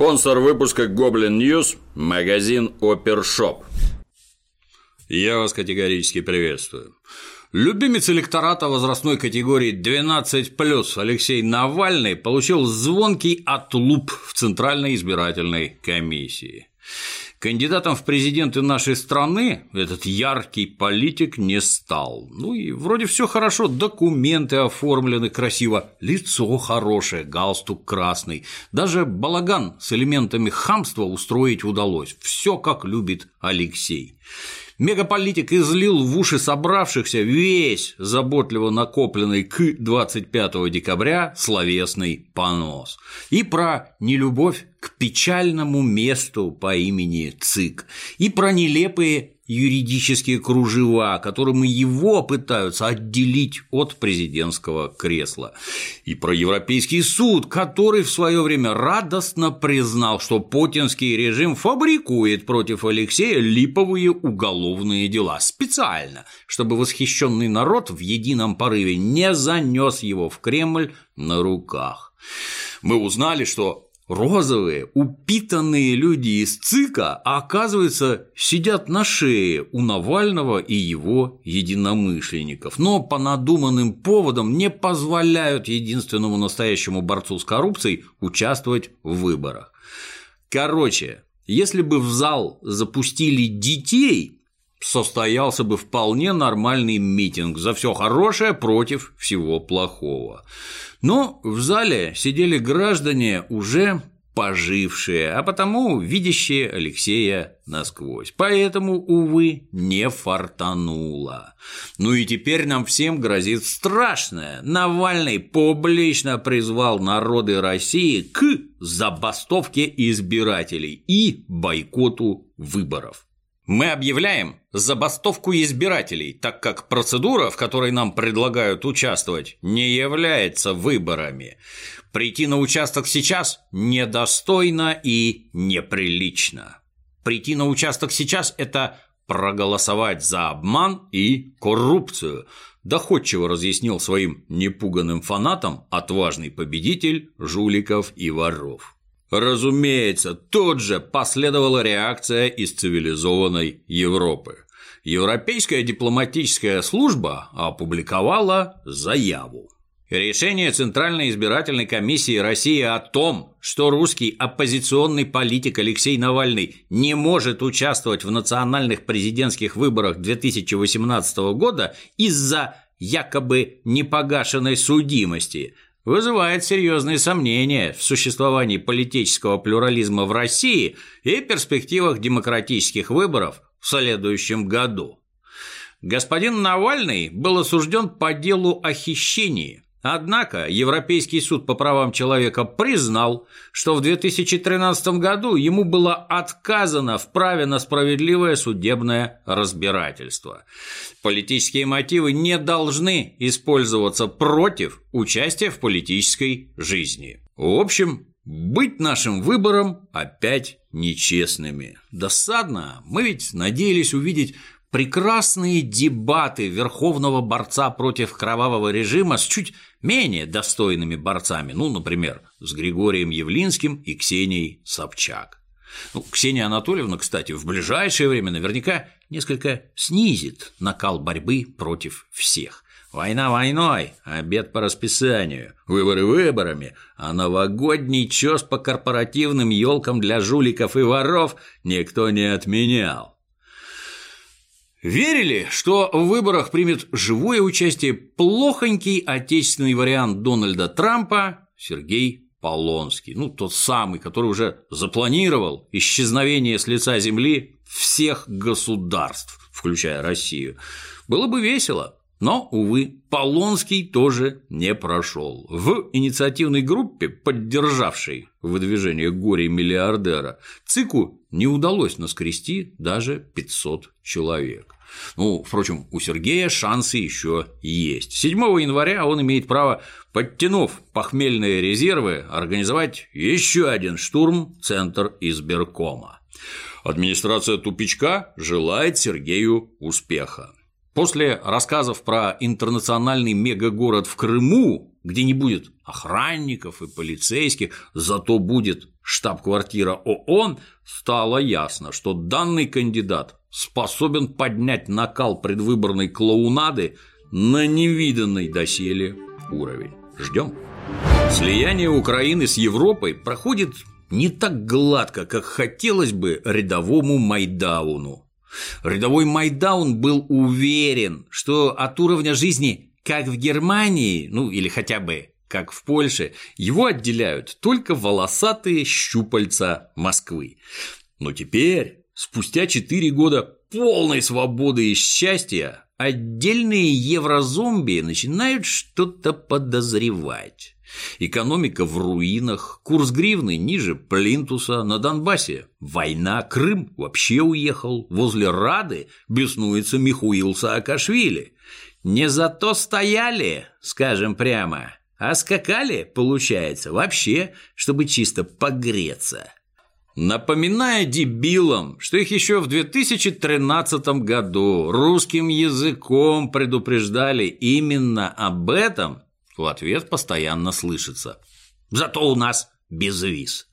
Спонсор выпуска Goblin News – магазин Опершоп. Я вас категорически приветствую. Любимец электората возрастной категории 12+, Алексей Навальный получил звонкий отлуп в Центральной избирательной комиссии. Кандидатом в президенты нашей страны этот яркий политик не стал. Ну и вроде все хорошо, документы оформлены красиво, лицо хорошее, галстук красный, даже балаган с элементами хамства устроить удалось. Все как любит Алексей. Мегаполитик излил в уши собравшихся весь заботливо накопленный к 25 декабря словесный понос. И про нелюбовь к печальному месту по имени ЦИК, и про нелепые юридические кружева, которыми его пытаются отделить от президентского кресла. И про Европейский суд, который в свое время радостно признал, что путинский режим фабрикует против Алексея липовые уголовные дела специально, чтобы восхищенный народ в едином порыве не занес его в Кремль на руках. Мы узнали, что розовые, упитанные люди из ЦИКа, а оказывается, сидят на шее у Навального и его единомышленников, но по надуманным поводам не позволяют единственному настоящему борцу с коррупцией участвовать в выборах. Короче, если бы в зал запустили детей, состоялся бы вполне нормальный митинг за все хорошее против всего плохого. Но в зале сидели граждане уже пожившие, а потому видящие Алексея насквозь. Поэтому, увы, не фартануло. Ну и теперь нам всем грозит страшное. Навальный публично призвал народы России к забастовке избирателей и бойкоту выборов. Мы объявляем забастовку избирателей, так как процедура, в которой нам предлагают участвовать, не является выборами. Прийти на участок сейчас недостойно и неприлично. Прийти на участок сейчас – это проголосовать за обман и коррупцию, доходчиво разъяснил своим непуганным фанатам отважный победитель жуликов и воров. Разумеется, тут же последовала реакция из цивилизованной Европы. Европейская дипломатическая служба опубликовала заяву. Решение Центральной избирательной комиссии России о том, что русский оппозиционный политик Алексей Навальный не может участвовать в национальных президентских выборах 2018 года из-за якобы непогашенной судимости – вызывает серьезные сомнения в существовании политического плюрализма в России и перспективах демократических выборов в следующем году. Господин Навальный был осужден по делу о хищении – Однако Европейский суд по правам человека признал, что в 2013 году ему было отказано в праве на справедливое судебное разбирательство. Политические мотивы не должны использоваться против участия в политической жизни. В общем, быть нашим выбором опять нечестными. Досадно, мы ведь надеялись увидеть прекрасные дебаты верховного борца против кровавого режима с чуть менее достойными борцами, ну, например, с Григорием Явлинским и Ксенией Собчак. Ну, Ксения Анатольевна, кстати, в ближайшее время наверняка несколько снизит накал борьбы против всех. Война войной, обед по расписанию, выборы выборами, а новогодний чёс по корпоративным елкам для жуликов и воров никто не отменял. Верили, что в выборах примет живое участие плохонький отечественный вариант Дональда Трампа Сергей Полонский, ну, тот самый, который уже запланировал исчезновение с лица земли всех государств, включая Россию. Было бы весело, но, увы, Полонский тоже не прошел. В инициативной группе, поддержавшей выдвижение горе-миллиардера, ЦИКу не удалось наскрести даже 500 человек. Ну, впрочем, у Сергея шансы еще есть. 7 января он имеет право, подтянув похмельные резервы, организовать еще один штурм Центр избиркома. Администрация тупичка желает Сергею успеха. После рассказов про интернациональный мегагород в Крыму где не будет охранников и полицейских, зато будет штаб-квартира ООН, стало ясно, что данный кандидат способен поднять накал предвыборной клоунады на невиданный доселе уровень. Ждем. Слияние Украины с Европой проходит не так гладко, как хотелось бы рядовому Майдауну. Рядовой Майдаун был уверен, что от уровня жизни, как в Германии, ну или хотя бы как в Польше, его отделяют только волосатые щупальца Москвы. Но теперь, спустя 4 года полной свободы и счастья, отдельные еврозомби начинают что-то подозревать. Экономика в руинах, курс гривны ниже плинтуса на Донбассе. Война, Крым вообще уехал. Возле Рады беснуется Михуил Саакашвили. Не зато стояли, скажем прямо, а скакали, получается, вообще, чтобы чисто погреться. Напоминая дебилам, что их еще в 2013 году русским языком предупреждали именно об этом, в ответ постоянно слышится. Зато у нас безвиз.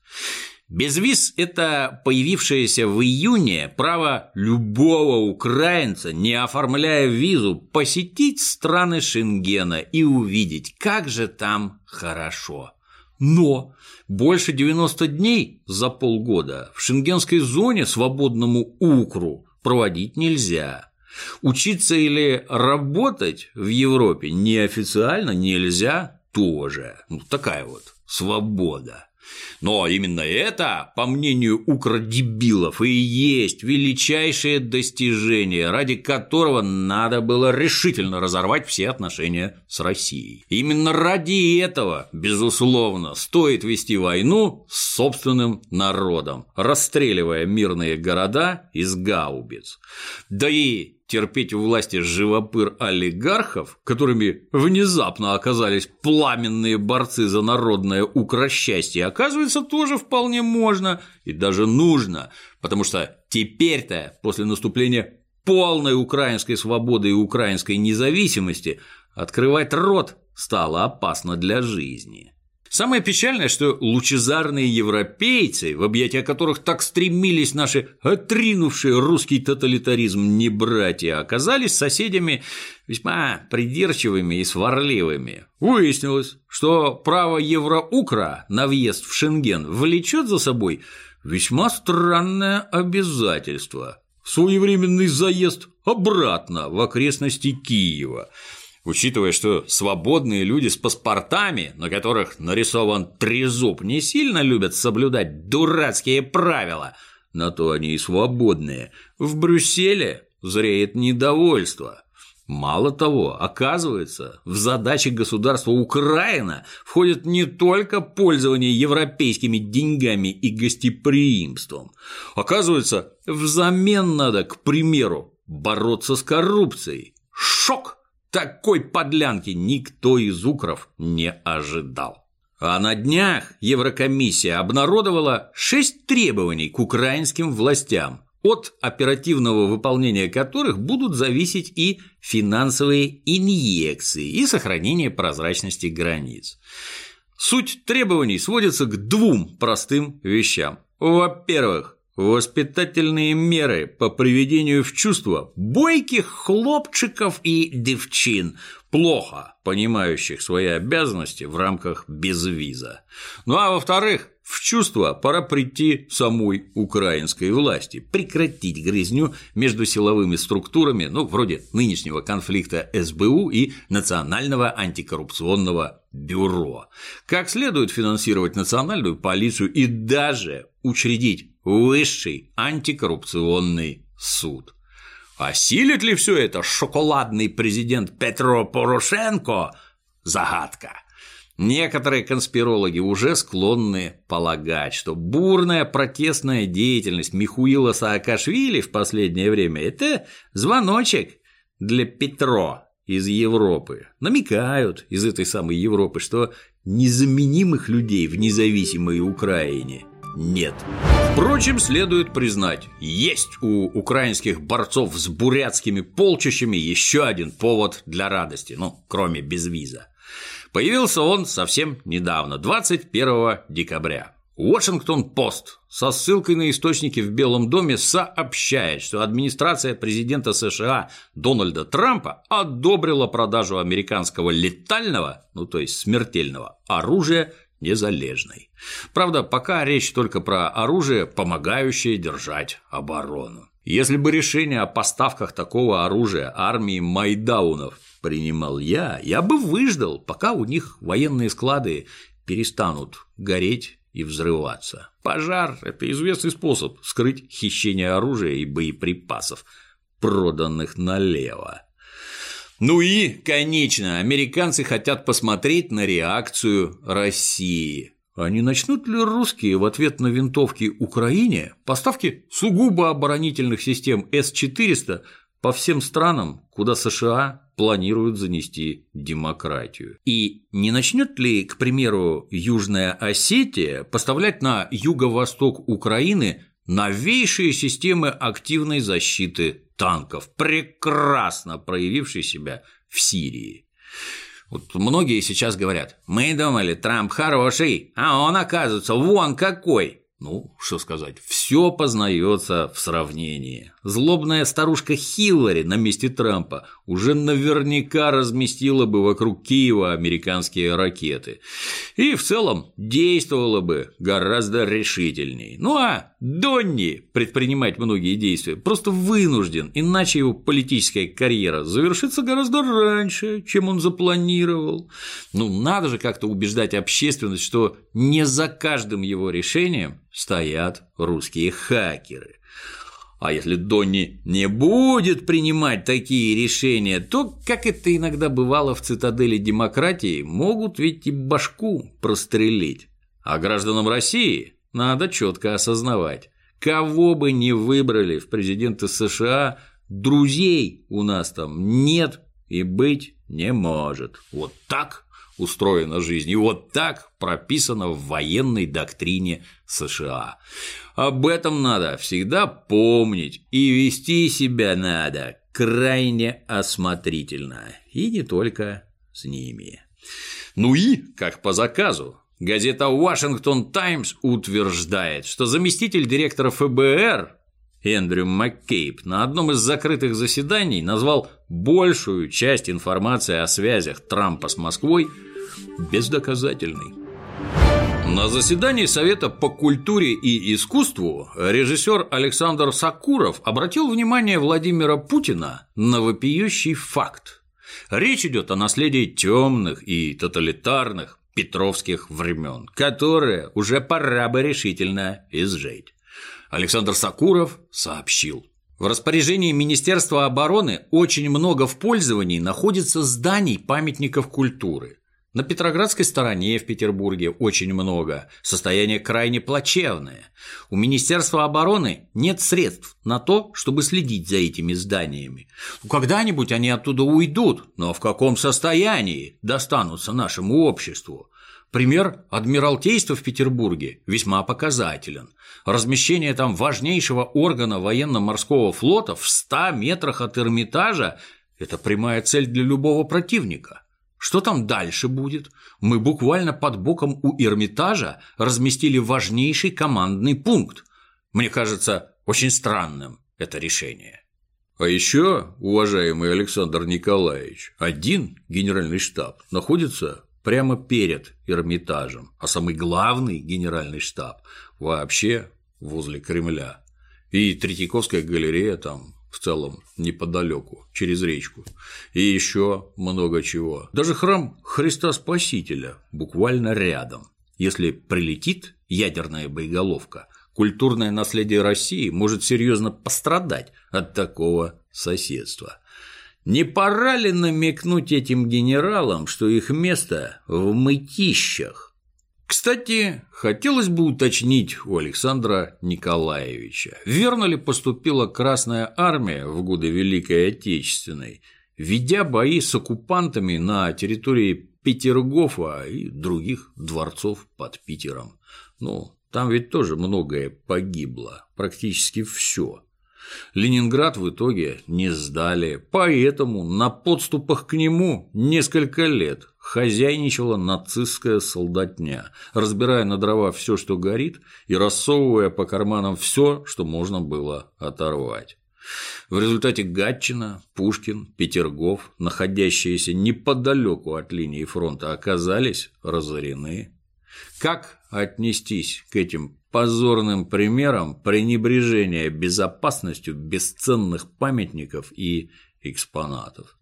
Безвиз – это появившееся в июне право любого украинца, не оформляя визу, посетить страны Шенгена и увидеть, как же там хорошо. Но больше 90 дней за полгода в шенгенской зоне свободному укру проводить нельзя. Учиться или работать в Европе неофициально нельзя тоже. Ну, такая вот свобода. Но именно это, по мнению укродебилов, и есть величайшее достижение, ради которого надо было решительно разорвать все отношения с Россией. Именно ради этого, безусловно, стоит вести войну с собственным народом, расстреливая мирные города из гаубиц. Да и терпеть у власти живопыр олигархов, которыми внезапно оказались пламенные борцы за народное укросчастье, оказывается, тоже вполне можно и даже нужно, потому что теперь-то, после наступления полной украинской свободы и украинской независимости, открывать рот стало опасно для жизни. Самое печальное, что лучезарные европейцы, в объятия которых так стремились наши отринувшие русский тоталитаризм небратья, оказались соседями весьма придирчивыми и сварливыми. Выяснилось, что право евроукра на въезд в Шенген влечет за собой весьма странное обязательство – своевременный заезд обратно в окрестности Киева – Учитывая, что свободные люди с паспортами, на которых нарисован трезуб, не сильно любят соблюдать дурацкие правила, на то они и свободные, в Брюсселе зреет недовольство. Мало того, оказывается, в задачи государства Украина входит не только пользование европейскими деньгами и гостеприимством. Оказывается, взамен надо, к примеру, бороться с коррупцией. Шок! Такой подлянки никто из укров не ожидал. А на днях Еврокомиссия обнародовала шесть требований к украинским властям, от оперативного выполнения которых будут зависеть и финансовые инъекции, и сохранение прозрачности границ. Суть требований сводится к двум простым вещам. Во-первых, Воспитательные меры по приведению в чувство бойких хлопчиков и девчин, плохо понимающих свои обязанности в рамках безвиза. Ну а во-вторых, в чувство пора прийти самой украинской власти, прекратить грызню между силовыми структурами, ну, вроде нынешнего конфликта СБУ и Национального антикоррупционного бюро, как следует финансировать национальную полицию и даже учредить высший антикоррупционный суд. Осилит ли все это шоколадный президент Петро Порошенко? Загадка. Некоторые конспирологи уже склонны полагать, что бурная протестная деятельность Михуила Саакашвили в последнее время – это звоночек для Петро из Европы. Намекают из этой самой Европы, что незаменимых людей в независимой Украине нет. Впрочем, следует признать, есть у украинских борцов с бурятскими полчищами еще один повод для радости, ну, кроме безвиза. Появился он совсем недавно, 21 декабря. Washington-Post со ссылкой на источники в Белом доме сообщает, что администрация президента США Дональда Трампа одобрила продажу американского летального, ну то есть смертельного, оружия незалежной. Правда, пока речь только про оружие, помогающее держать оборону. Если бы решение о поставках такого оружия армии Майдаунов принимал я, я бы выждал, пока у них военные склады перестанут гореть и взрываться. Пожар – это известный способ скрыть хищение оружия и боеприпасов, проданных налево. Ну и, конечно, американцы хотят посмотреть на реакцию России. Не начнут ли русские в ответ на винтовки Украине поставки сугубо оборонительных систем С-400 по всем странам, куда США планируют занести демократию. И не начнет ли, к примеру, Южная Осетия поставлять на юго-восток Украины новейшие системы активной защиты танков, прекрасно проявившие себя в Сирии? Вот многие сейчас говорят, мы думали, Трамп хороший, а он оказывается вон какой. Ну, что сказать, все познается в сравнении. Злобная старушка Хиллари на месте Трампа уже наверняка разместила бы вокруг Киева американские ракеты. И в целом действовала бы гораздо решительней. Ну а Донни предпринимать многие действия просто вынужден, иначе его политическая карьера завершится гораздо раньше, чем он запланировал. Ну, надо же как-то убеждать общественность, что не за каждым его решением стоят русские хакеры. А если Донни не будет принимать такие решения, то, как это иногда бывало в цитадели демократии, могут ведь и башку прострелить. А гражданам России надо четко осознавать, кого бы ни выбрали в президенты США, друзей у нас там нет и быть не может. Вот так устроена жизнь. И вот так прописано в военной доктрине США. Об этом надо всегда помнить и вести себя надо крайне осмотрительно. И не только с ними. Ну и, как по заказу, газета Washington Times утверждает, что заместитель директора ФБР Эндрю Маккейб на одном из закрытых заседаний назвал большую часть информации о связях Трампа с Москвой бездоказательной. На заседании Совета по культуре и искусству режиссер Александр Сакуров обратил внимание Владимира Путина на вопиющий факт. Речь идет о наследии темных и тоталитарных петровских времен, которые уже пора бы решительно изжить. Александр Сакуров сообщил. В распоряжении Министерства обороны очень много в пользовании находится зданий памятников культуры. На Петроградской стороне в Петербурге очень много, состояние крайне плачевное. У Министерства обороны нет средств на то, чтобы следить за этими зданиями. Когда-нибудь они оттуда уйдут, но в каком состоянии достанутся нашему обществу? Пример Адмиралтейства в Петербурге весьма показателен. Размещение там важнейшего органа военно-морского флота в 100 метрах от Эрмитажа – это прямая цель для любого противника – что там дальше будет? Мы буквально под боком у Эрмитажа разместили важнейший командный пункт. Мне кажется, очень странным это решение. А еще, уважаемый Александр Николаевич, один генеральный штаб находится прямо перед Эрмитажем, а самый главный генеральный штаб вообще возле Кремля. И Третьяковская галерея там в целом неподалеку, через речку. И еще много чего. Даже храм Христа Спасителя буквально рядом. Если прилетит ядерная боеголовка, культурное наследие России может серьезно пострадать от такого соседства. Не пора ли намекнуть этим генералам, что их место в мытищах? Кстати, хотелось бы уточнить у Александра Николаевича, верно ли поступила Красная Армия в годы Великой Отечественной, ведя бои с оккупантами на территории Петергофа и других дворцов под Питером. Ну, Там ведь тоже многое погибло, практически все. Ленинград в итоге не сдали, поэтому на подступах к нему несколько лет хозяйничала нацистская солдатня, разбирая на дрова все, что горит, и рассовывая по карманам все, что можно было оторвать. В результате Гатчина, Пушкин, Петергоф, находящиеся неподалеку от линии фронта, оказались разорены. Как отнестись к этим позорным примерам пренебрежения безопасностью бесценных памятников и экспонатов?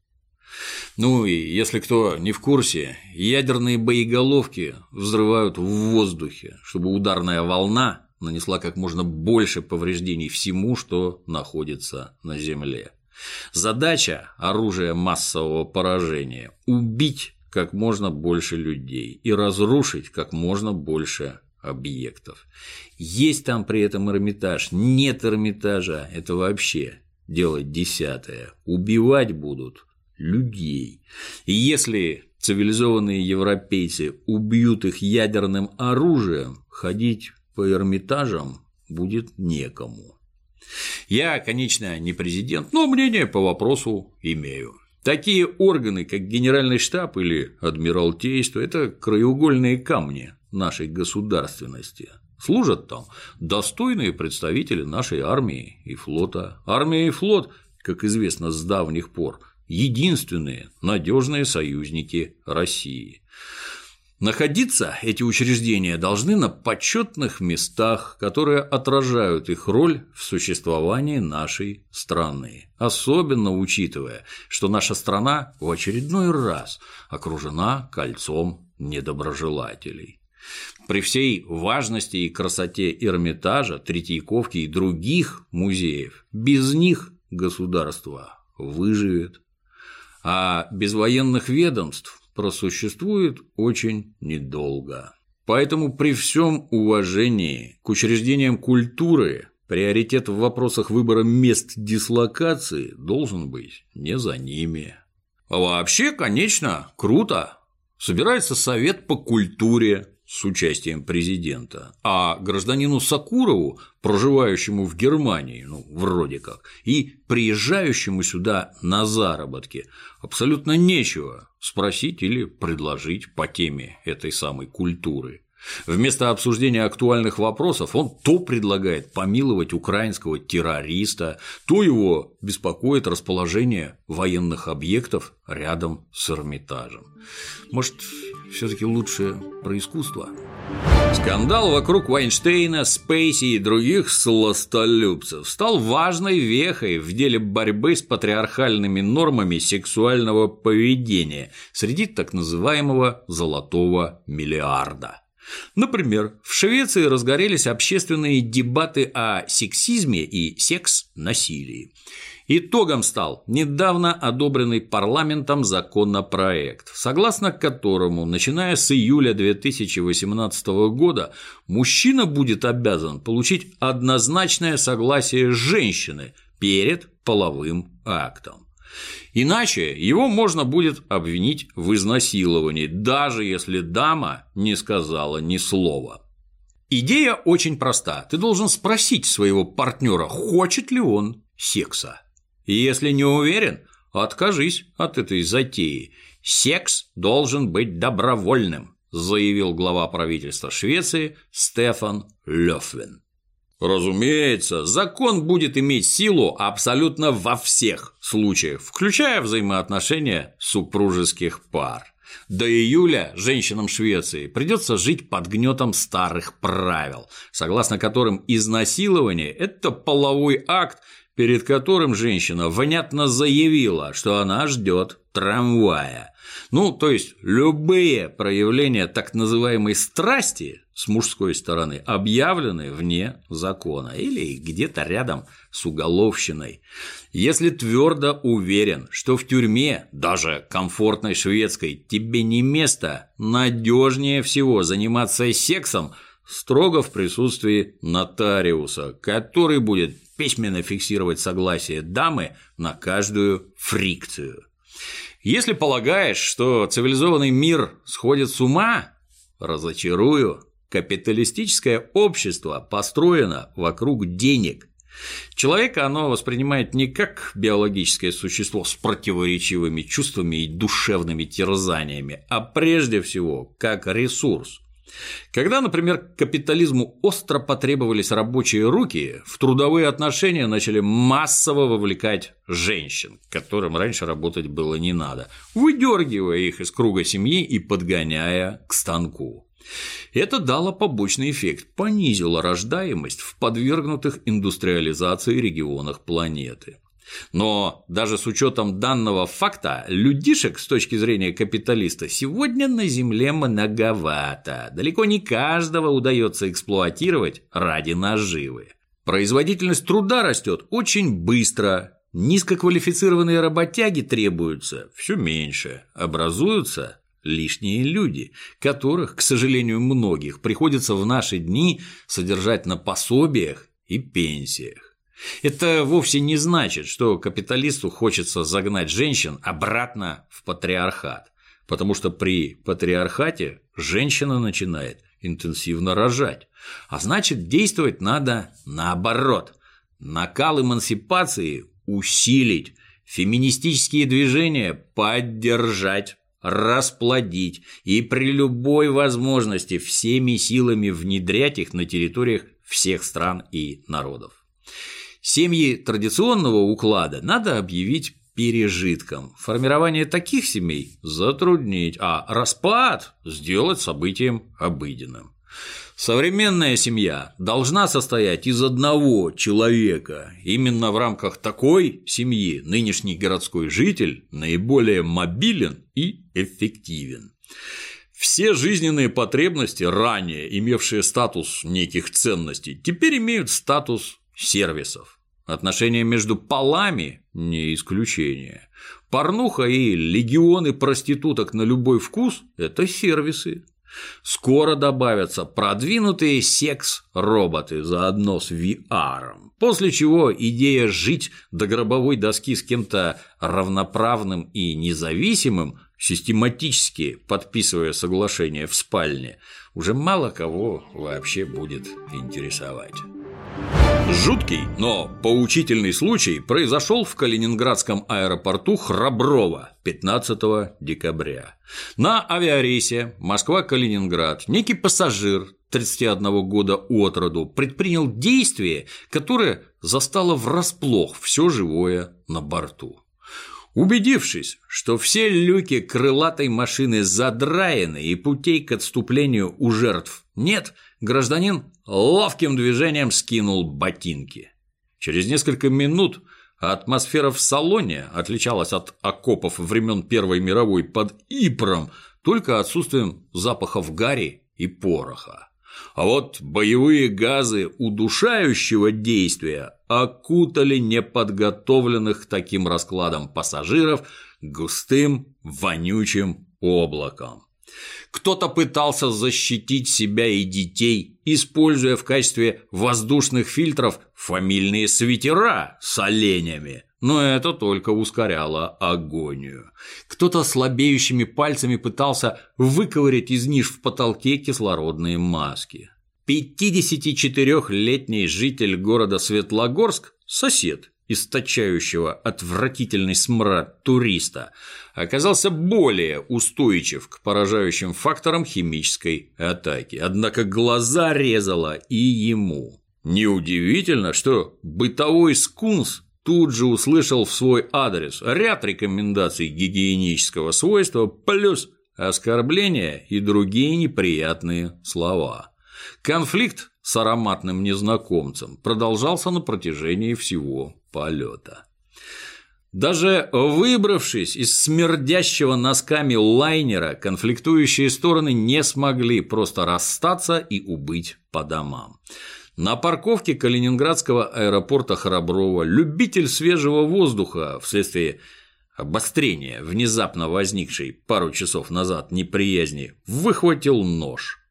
Ну и если кто не в курсе, ядерные боеголовки взрывают в воздухе, чтобы ударная волна нанесла как можно больше повреждений всему, что находится на Земле. Задача оружия массового поражения – убить как можно больше людей и разрушить как можно больше объектов. Есть там при этом Эрмитаж, нет Эрмитажа – это вообще дело десятое. Убивать будут людей. И если цивилизованные европейцы убьют их ядерным оружием, ходить по Эрмитажам будет некому. Я, конечно, не президент, но мнение по вопросу имею. Такие органы, как Генеральный штаб или Адмиралтейство – это краеугольные камни нашей государственности. Служат там достойные представители нашей армии и флота. Армия и флот, как известно с давних пор, единственные надежные союзники России. Находиться эти учреждения должны на почетных местах, которые отражают их роль в существовании нашей страны, особенно учитывая, что наша страна в очередной раз окружена кольцом недоброжелателей. При всей важности и красоте Эрмитажа, Третьяковки и других музеев, без них государство выживет а без военных ведомств просуществует очень недолго. Поэтому при всем уважении к учреждениям культуры приоритет в вопросах выбора мест дислокации должен быть не за ними. А вообще, конечно, круто. Собирается совет по культуре, с участием президента, а гражданину Сакурову, проживающему в Германии, ну, вроде как, и приезжающему сюда на заработки, абсолютно нечего спросить или предложить по теме этой самой культуры. Вместо обсуждения актуальных вопросов он то предлагает помиловать украинского террориста, то его беспокоит расположение военных объектов рядом с Эрмитажем. Может, все таки лучше про искусство? Скандал вокруг Вайнштейна, Спейси и других сластолюбцев стал важной вехой в деле борьбы с патриархальными нормами сексуального поведения среди так называемого «золотого миллиарда». Например, в Швеции разгорелись общественные дебаты о сексизме и секс-насилии. Итогом стал недавно одобренный парламентом законопроект, согласно которому, начиная с июля 2018 года, мужчина будет обязан получить однозначное согласие женщины перед половым актом. Иначе его можно будет обвинить в изнасиловании, даже если дама не сказала ни слова. Идея очень проста. Ты должен спросить своего партнера, хочет ли он секса. Если не уверен, откажись от этой затеи. Секс должен быть добровольным, заявил глава правительства Швеции Стефан Лёфвен. Разумеется, закон будет иметь силу абсолютно во всех случаях, включая взаимоотношения супружеских пар. До июля женщинам Швеции придется жить под гнетом старых правил, согласно которым изнасилование – это половой акт, перед которым женщина внятно заявила, что она ждет трамвая. Ну, то есть любые проявления так называемой страсти с мужской стороны объявлены вне закона или где-то рядом с уголовщиной. Если твердо уверен, что в тюрьме, даже комфортной шведской, тебе не место, надежнее всего заниматься сексом строго в присутствии нотариуса, который будет письменно фиксировать согласие дамы на каждую фрикцию. Если полагаешь, что цивилизованный мир сходит с ума, разочарую. Капиталистическое общество построено вокруг денег. Человека оно воспринимает не как биологическое существо с противоречивыми чувствами и душевными терзаниями, а прежде всего как ресурс. Когда, например, капитализму остро потребовались рабочие руки, в трудовые отношения начали массово вовлекать женщин, которым раньше работать было не надо, выдергивая их из круга семьи и подгоняя к станку. Это дало побочный эффект, понизило рождаемость в подвергнутых индустриализации регионах планеты. Но даже с учетом данного факта, людишек с точки зрения капиталиста сегодня на Земле многовато. Далеко не каждого удается эксплуатировать ради наживы. Производительность труда растет очень быстро, низкоквалифицированные работяги требуются все меньше, образуются лишние люди, которых, к сожалению, многих приходится в наши дни содержать на пособиях и пенсиях. Это вовсе не значит, что капиталисту хочется загнать женщин обратно в патриархат, потому что при патриархате женщина начинает интенсивно рожать, а значит действовать надо наоборот. Накал эмансипации усилить, феминистические движения поддержать, расплодить и при любой возможности всеми силами внедрять их на территориях всех стран и народов. Семьи традиционного уклада надо объявить пережитком. Формирование таких семей затруднить, а распад сделать событием обыденным. Современная семья должна состоять из одного человека. Именно в рамках такой семьи нынешний городской житель наиболее мобилен и эффективен. Все жизненные потребности, ранее имевшие статус неких ценностей, теперь имеют статус сервисов. Отношения между полами – не исключение. Порнуха и легионы проституток на любой вкус – это сервисы. Скоро добавятся продвинутые секс-роботы заодно с VR, после чего идея жить до гробовой доски с кем-то равноправным и независимым, систематически подписывая соглашение в спальне, уже мало кого вообще будет интересовать. Жуткий, но поучительный случай произошел в Калининградском аэропорту Храброво 15 декабря. На авиарейсе Москва-Калининград некий пассажир 31 года от роду предпринял действие, которое застало врасплох все живое на борту. Убедившись, что все люки крылатой машины задраены и путей к отступлению у жертв нет, гражданин ловким движением скинул ботинки. Через несколько минут атмосфера в салоне отличалась от окопов времен Первой мировой под Ипром только отсутствием запахов гари и пороха. А вот боевые газы удушающего действия окутали неподготовленных таким раскладам пассажиров густым вонючим облаком. Кто-то пытался защитить себя и детей, используя в качестве воздушных фильтров фамильные свитера с оленями, но это только ускоряло агонию. Кто-то слабеющими пальцами пытался выковырять из ниш в потолке кислородные маски. 54-летний житель города Светлогорск, сосед источающего отвратительный смрад туриста, оказался более устойчив к поражающим факторам химической атаки, однако глаза резало и ему. Неудивительно, что бытовой скунс тут же услышал в свой адрес ряд рекомендаций гигиенического свойства плюс оскорбления и другие неприятные слова. Конфликт с ароматным незнакомцем продолжался на протяжении всего полета. Даже выбравшись из смердящего носками лайнера, конфликтующие стороны не смогли просто расстаться и убыть по домам. На парковке Калининградского аэропорта Храброво любитель свежего воздуха вследствие обострения, внезапно возникшей пару часов назад неприязни, выхватил нож –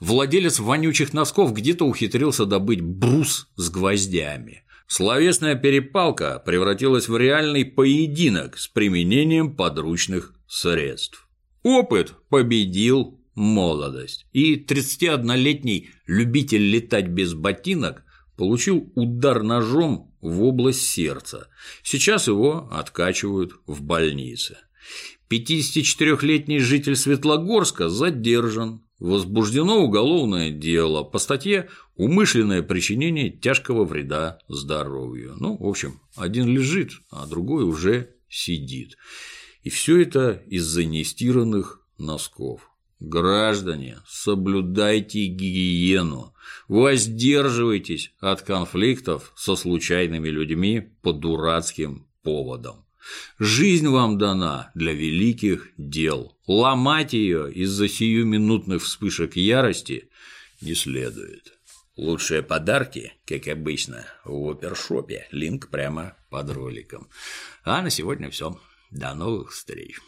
владелец вонючих носков где-то ухитрился добыть брус с гвоздями. Словесная перепалка превратилась в реальный поединок с применением подручных средств. Опыт победил молодость, и 31-летний любитель летать без ботинок получил удар ножом в область сердца. Сейчас его откачивают в больнице. 54-летний житель Светлогорска задержан. Возбуждено уголовное дело по статье «Умышленное причинение тяжкого вреда здоровью». Ну, в общем, один лежит, а другой уже сидит. И все это из-за нестиранных носков. Граждане, соблюдайте гигиену, воздерживайтесь от конфликтов со случайными людьми по дурацким поводам. Жизнь вам дана для великих дел. Ломать ее из-за сиюминутных вспышек ярости не следует. Лучшие подарки, как обычно, в опершопе. Линк прямо под роликом. А на сегодня все. До новых встреч.